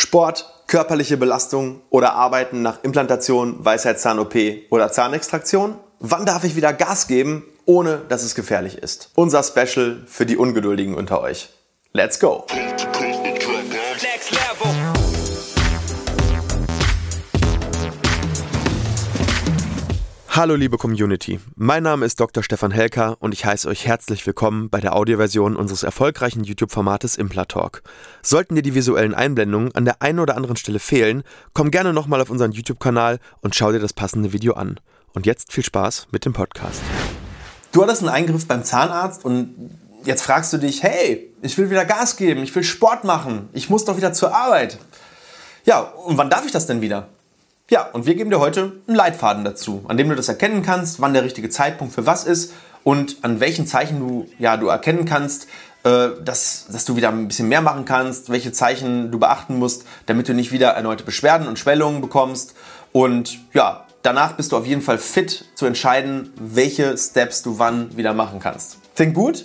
Sport, körperliche Belastung oder Arbeiten nach Implantation, Weisheitszahn-OP oder Zahnextraktion? Wann darf ich wieder Gas geben, ohne dass es gefährlich ist? Unser Special für die Ungeduldigen unter euch. Let's go! Hallo liebe Community, mein Name ist Dr. Stefan Helker und ich heiße euch herzlich willkommen bei der Audioversion unseres erfolgreichen YouTube-Formates Implatalk. Sollten dir die visuellen Einblendungen an der einen oder anderen Stelle fehlen, komm gerne nochmal auf unseren YouTube-Kanal und schau dir das passende Video an. Und jetzt viel Spaß mit dem Podcast. Du hattest einen Eingriff beim Zahnarzt und jetzt fragst du dich, hey, ich will wieder Gas geben, ich will Sport machen, ich muss doch wieder zur Arbeit. Ja, und wann darf ich das denn wieder? Ja, und wir geben dir heute einen Leitfaden dazu, an dem du das erkennen kannst, wann der richtige Zeitpunkt für was ist und an welchen Zeichen du, ja, du erkennen kannst, äh, dass, dass du wieder ein bisschen mehr machen kannst, welche Zeichen du beachten musst, damit du nicht wieder erneute Beschwerden und Schwellungen bekommst. Und ja, danach bist du auf jeden Fall fit zu entscheiden, welche Steps du wann wieder machen kannst. Klingt gut?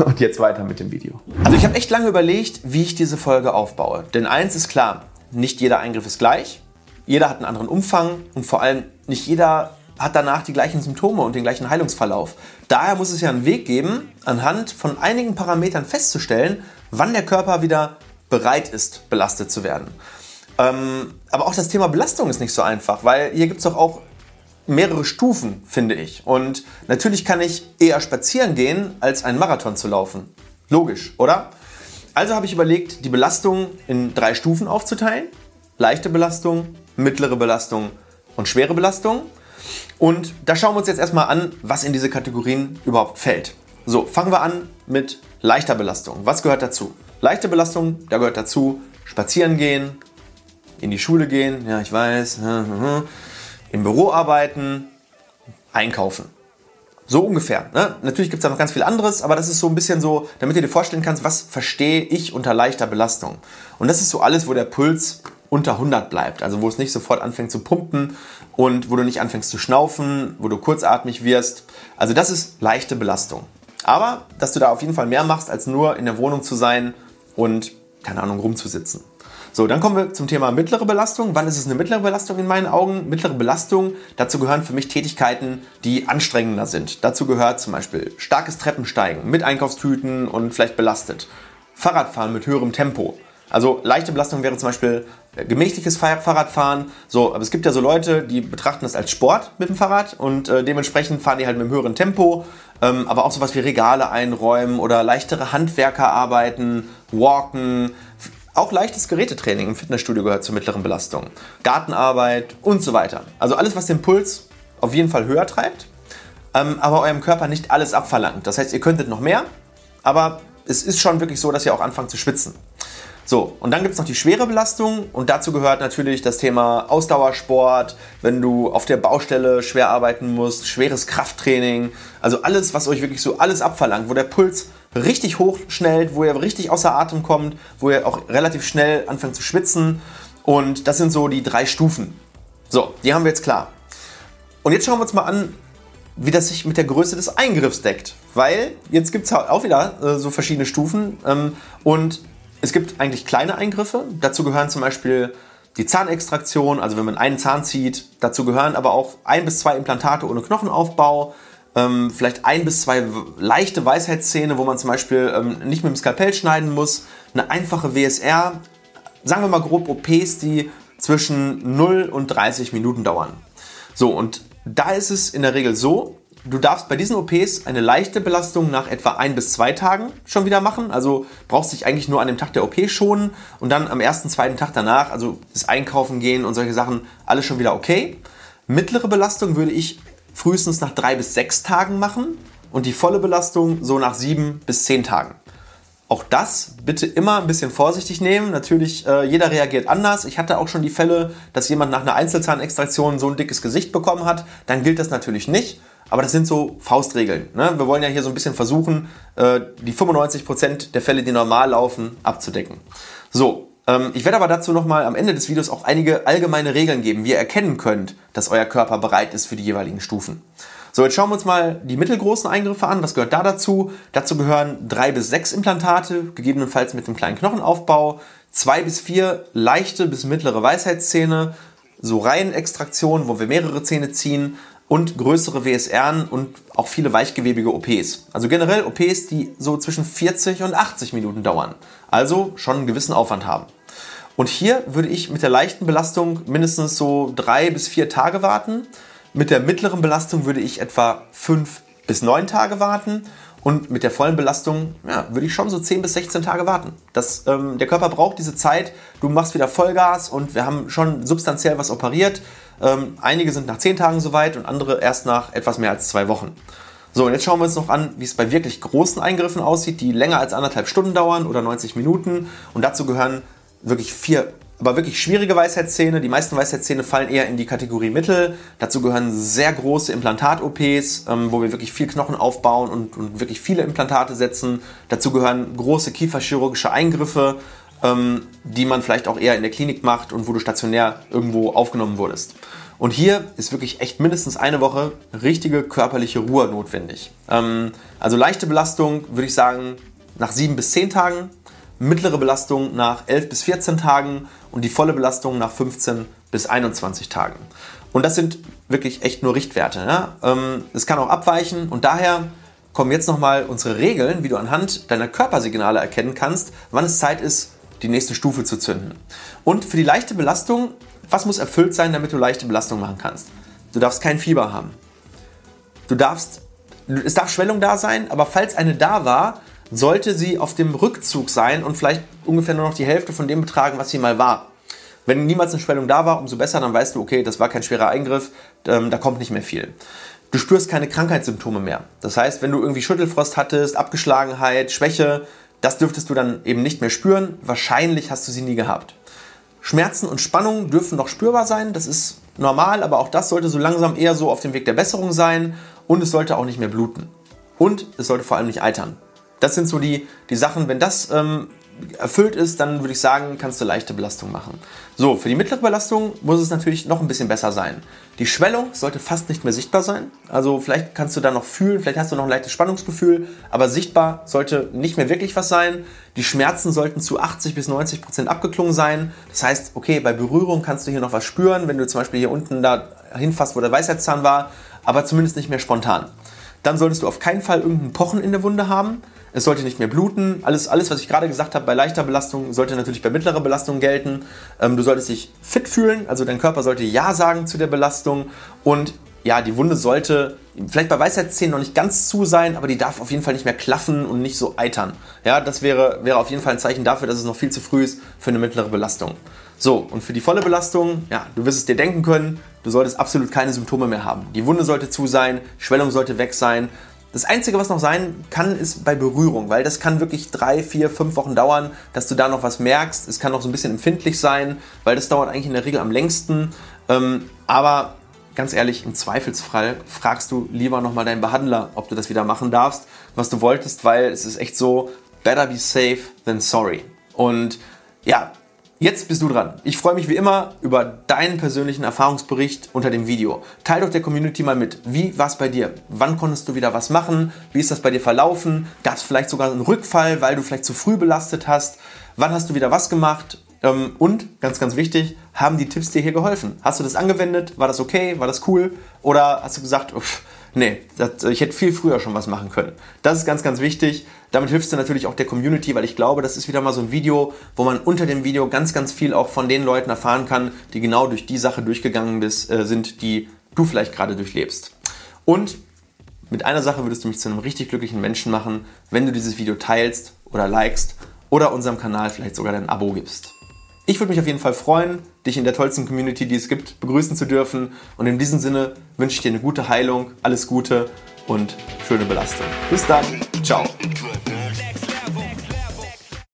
Und jetzt weiter mit dem Video. Also ich habe echt lange überlegt, wie ich diese Folge aufbaue. Denn eins ist klar, nicht jeder Eingriff ist gleich. Jeder hat einen anderen Umfang und vor allem nicht jeder hat danach die gleichen Symptome und den gleichen Heilungsverlauf. Daher muss es ja einen Weg geben, anhand von einigen Parametern festzustellen, wann der Körper wieder bereit ist, belastet zu werden. Ähm, aber auch das Thema Belastung ist nicht so einfach, weil hier gibt es doch auch mehrere Stufen, finde ich. Und natürlich kann ich eher spazieren gehen, als einen Marathon zu laufen. Logisch, oder? Also habe ich überlegt, die Belastung in drei Stufen aufzuteilen. Leichte Belastung, mittlere Belastung und schwere Belastung. Und da schauen wir uns jetzt erstmal an, was in diese Kategorien überhaupt fällt. So, fangen wir an mit leichter Belastung. Was gehört dazu? Leichte Belastung, da gehört dazu spazieren gehen, in die Schule gehen, ja, ich weiß, im Büro arbeiten, einkaufen. So ungefähr. Ne? Natürlich gibt es da noch ganz viel anderes, aber das ist so ein bisschen so, damit du dir vorstellen kannst, was verstehe ich unter leichter Belastung. Und das ist so alles, wo der Puls unter 100 bleibt. Also wo es nicht sofort anfängt zu pumpen und wo du nicht anfängst zu schnaufen, wo du kurzatmig wirst. Also das ist leichte Belastung. Aber, dass du da auf jeden Fall mehr machst, als nur in der Wohnung zu sein und, keine Ahnung, rumzusitzen. So, dann kommen wir zum Thema mittlere Belastung. Wann ist es eine mittlere Belastung in meinen Augen? Mittlere Belastung, dazu gehören für mich Tätigkeiten, die anstrengender sind. Dazu gehört zum Beispiel starkes Treppensteigen mit Einkaufstüten und vielleicht belastet. Fahrradfahren mit höherem Tempo. Also leichte Belastung wäre zum Beispiel äh, gemächliches Fahrradfahren. So, aber es gibt ja so Leute, die betrachten das als Sport mit dem Fahrrad und äh, dementsprechend fahren die halt mit einem höheren Tempo. Ähm, aber auch sowas wie Regale einräumen oder leichtere Handwerkerarbeiten, Walken, auch leichtes Gerätetraining im Fitnessstudio gehört zur mittleren Belastung. Gartenarbeit und so weiter. Also alles, was den Puls auf jeden Fall höher treibt, ähm, aber eurem Körper nicht alles abverlangt. Das heißt, ihr könntet noch mehr, aber es ist schon wirklich so, dass ihr auch anfangt zu schwitzen. So, und dann gibt es noch die schwere Belastung und dazu gehört natürlich das Thema Ausdauersport, wenn du auf der Baustelle schwer arbeiten musst, schweres Krafttraining, also alles, was euch wirklich so alles abverlangt, wo der Puls richtig hochschnellt, wo ihr richtig außer Atem kommt, wo ihr auch relativ schnell anfängt zu schwitzen. Und das sind so die drei Stufen. So, die haben wir jetzt klar. Und jetzt schauen wir uns mal an, wie das sich mit der Größe des Eingriffs deckt. Weil jetzt gibt es auch wieder äh, so verschiedene Stufen. Ähm, und es gibt eigentlich kleine Eingriffe. Dazu gehören zum Beispiel die Zahnextraktion, also wenn man einen Zahn zieht. Dazu gehören aber auch ein bis zwei Implantate ohne Knochenaufbau ähm, vielleicht ein bis zwei leichte Weisheitszähne, wo man zum Beispiel ähm, nicht mit dem Skalpell schneiden muss, eine einfache WSR, sagen wir mal grob OPs, die zwischen 0 und 30 Minuten dauern. So, und da ist es in der Regel so, du darfst bei diesen OPs eine leichte Belastung nach etwa ein bis zwei Tagen schon wieder machen. Also brauchst dich eigentlich nur an dem Tag der OP schonen und dann am ersten, zweiten Tag danach, also das Einkaufen gehen und solche Sachen, alles schon wieder okay. Mittlere Belastung würde ich frühestens nach drei bis sechs Tagen machen und die volle Belastung so nach sieben bis zehn Tagen. auch das bitte immer ein bisschen vorsichtig nehmen. Natürlich, äh, jeder reagiert anders. Ich hatte auch schon die Fälle, dass jemand nach einer Einzelzahnextraktion so ein dickes Gesicht bekommen hat. Dann gilt das natürlich nicht. Aber das sind so Faustregeln. Ne? Wir wollen ja hier so ein bisschen versuchen, äh, die 95% der Fälle, die normal laufen, abzudecken. So, ich werde aber dazu nochmal am Ende des Videos auch einige allgemeine Regeln geben, wie ihr erkennen könnt, dass euer Körper bereit ist für die jeweiligen Stufen. So, jetzt schauen wir uns mal die mittelgroßen Eingriffe an. Was gehört da dazu? Dazu gehören drei bis sechs Implantate, gegebenenfalls mit einem kleinen Knochenaufbau, zwei bis vier leichte bis mittlere Weisheitszähne, so Reihenextraktionen, wo wir mehrere Zähne ziehen und größere WSRen und auch viele weichgewebige OPs. Also generell OPs, die so zwischen 40 und 80 Minuten dauern. Also schon einen gewissen Aufwand haben. Und hier würde ich mit der leichten Belastung mindestens so drei bis vier Tage warten. Mit der mittleren Belastung würde ich etwa fünf bis neun Tage warten. Und mit der vollen Belastung ja, würde ich schon so 10 bis 16 Tage warten. Das, ähm, der Körper braucht diese Zeit. Du machst wieder Vollgas und wir haben schon substanziell was operiert. Ähm, einige sind nach 10 Tagen soweit und andere erst nach etwas mehr als zwei Wochen. So, und jetzt schauen wir uns noch an, wie es bei wirklich großen Eingriffen aussieht, die länger als anderthalb Stunden dauern oder 90 Minuten. Und dazu gehören wirklich vier aber wirklich schwierige Weisheitszähne. Die meisten Weisheitszähne fallen eher in die Kategorie Mittel. Dazu gehören sehr große Implantat-OPs, ähm, wo wir wirklich viel Knochen aufbauen und, und, wirklich viele Implantate setzen. Dazu gehören große kieferchirurgische Eingriffe, ähm, die man vielleicht auch eher in der Klinik macht und wo du stationär irgendwo aufgenommen wurdest. Und hier ist wirklich echt mindestens eine Woche richtige körperliche Ruhe notwendig. Ähm, also leichte Belastung würde ich sagen nach sieben bis zehn Tagen, mittlere Belastung nach 11 bis 14 Tagen und die volle Belastung nach 15 bis 21 Tagen. Und das sind wirklich echt nur Richtwerte. Ja? Ähm, es kann auch abweichen und daher kommen jetzt nochmal unsere Regeln, wie du anhand deiner Körpersignale erkennen kannst, wann es Zeit ist, die nächste Stufe zu zünden. Und für die leichte Belastung, was muss erfüllt sein, damit du leichte Belastung machen kannst? Du darfst kein Fieber haben. Du darfst, es darf Schwellung da sein, aber falls eine da war, sollte sie auf dem Rückzug sein und vielleicht ungefähr nur noch die Hälfte von dem betragen, was sie mal war. Wenn niemals eine Schwellung da war, umso besser, dann weißt du, okay, das war kein schwerer Eingriff, ähm, da kommt nicht mehr viel. Du spürst keine Krankheitssymptome mehr. Das heißt, wenn du irgendwie Schüttelfrost hattest, Abgeschlagenheit, Schwäche, das dürftest du dann eben nicht mehr spüren. Wahrscheinlich hast du sie nie gehabt. Schmerzen und Spannungen dürfen noch spürbar sein, das ist normal, aber auch das sollte so langsam eher so auf dem Weg der Besserung sein und es sollte auch nicht mehr bluten. Und es sollte vor allem nicht eitern. Das sind so die, die Sachen, wenn das ähm, erfüllt ist, dann würde ich sagen, kannst du leichte Belastung machen. So, für die mittlere Belastung muss es natürlich noch ein bisschen besser sein. Die Schwellung sollte fast nicht mehr sichtbar sein. Also vielleicht kannst du da noch fühlen, vielleicht hast du noch ein leichtes Spannungsgefühl, aber sichtbar sollte nicht mehr wirklich was sein. Die Schmerzen sollten zu 80 bis 90 Prozent abgeklungen sein. Das heißt, okay, bei Berührung kannst du hier noch was spüren, wenn du zum Beispiel hier unten da hinfasst, wo der Weisheitszahn war, aber zumindest nicht mehr spontan. Dann solltest du auf keinen Fall irgendein Pochen in der Wunde haben es sollte nicht mehr bluten. Alles, alles was ich gerade gesagt habe bei leichter Belastung, sollte natürlich bei mittlerer Belastung gelten. Ähm, du solltest dich fit fühlen, also dein Körper sollte Ja sagen zu der Belastung. Und ja, die Wunde sollte vielleicht bei Weisheitszähnen noch nicht ganz zu sein, aber die darf auf jeden Fall nicht mehr klaffen und nicht so eitern. Ja, das wäre, wäre auf jeden Fall ein Zeichen dafür, dass es noch viel zu früh ist für eine mittlere Belastung. So, und für die volle Belastung, ja, du wirst es dir denken können, du solltest absolut keine Symptome mehr haben. Die Wunde sollte zu sein, Schwellung sollte weg sein das Einzige, was noch sein kann, ist bei Berührung, weil das kann wirklich drei, vier, fünf Wochen dauern, dass du da noch was merkst. Es kann noch so ein bisschen empfindlich sein, weil das dauert eigentlich in der Regel am längsten. Ähm, aber ganz ehrlich, im Zweifelsfall fragst du lieber nochmal deinen Behandler, ob du das wieder machen darfst, was du wolltest, weil es ist echt so, better be safe than sorry. Und ja, Jetzt bist du dran. Ich freue mich wie immer über deinen persönlichen Erfahrungsbericht unter dem Video. Teil doch der Community mal mit. Wie war es bei dir? Wann konntest du wieder was machen? Wie ist das bei dir verlaufen? Gab es vielleicht sogar einen Rückfall, weil du vielleicht zu früh belastet hast? Wann hast du wieder was gemacht? Ähm, und ganz, ganz wichtig, haben die Tipps dir hier geholfen? Hast du das angewendet? War das okay? War das cool? Oder hast du gesagt, uff, nee, das, ich hätte viel früher schon was machen können? Das ist ganz, ganz wichtig. Damit hilfst du natürlich auch der Community, weil ich glaube, das ist wieder mal so ein Video, wo man unter dem Video ganz, ganz viel auch von den Leuten erfahren kann, die genau durch die Sache durchgegangen bist, äh, sind, die du vielleicht gerade durchlebst. Und mit einer Sache würdest du mich zu einem richtig glücklichen Menschen machen, wenn du dieses Video teilst oder likest oder unserem Kanal vielleicht sogar dein Abo gibst. Ich würde mich auf jeden Fall freuen, dich in der tollsten Community, die es gibt, begrüßen zu dürfen. Und in diesem Sinne wünsche ich dir eine gute Heilung, alles Gute und schöne Belastung. Bis dann, ciao.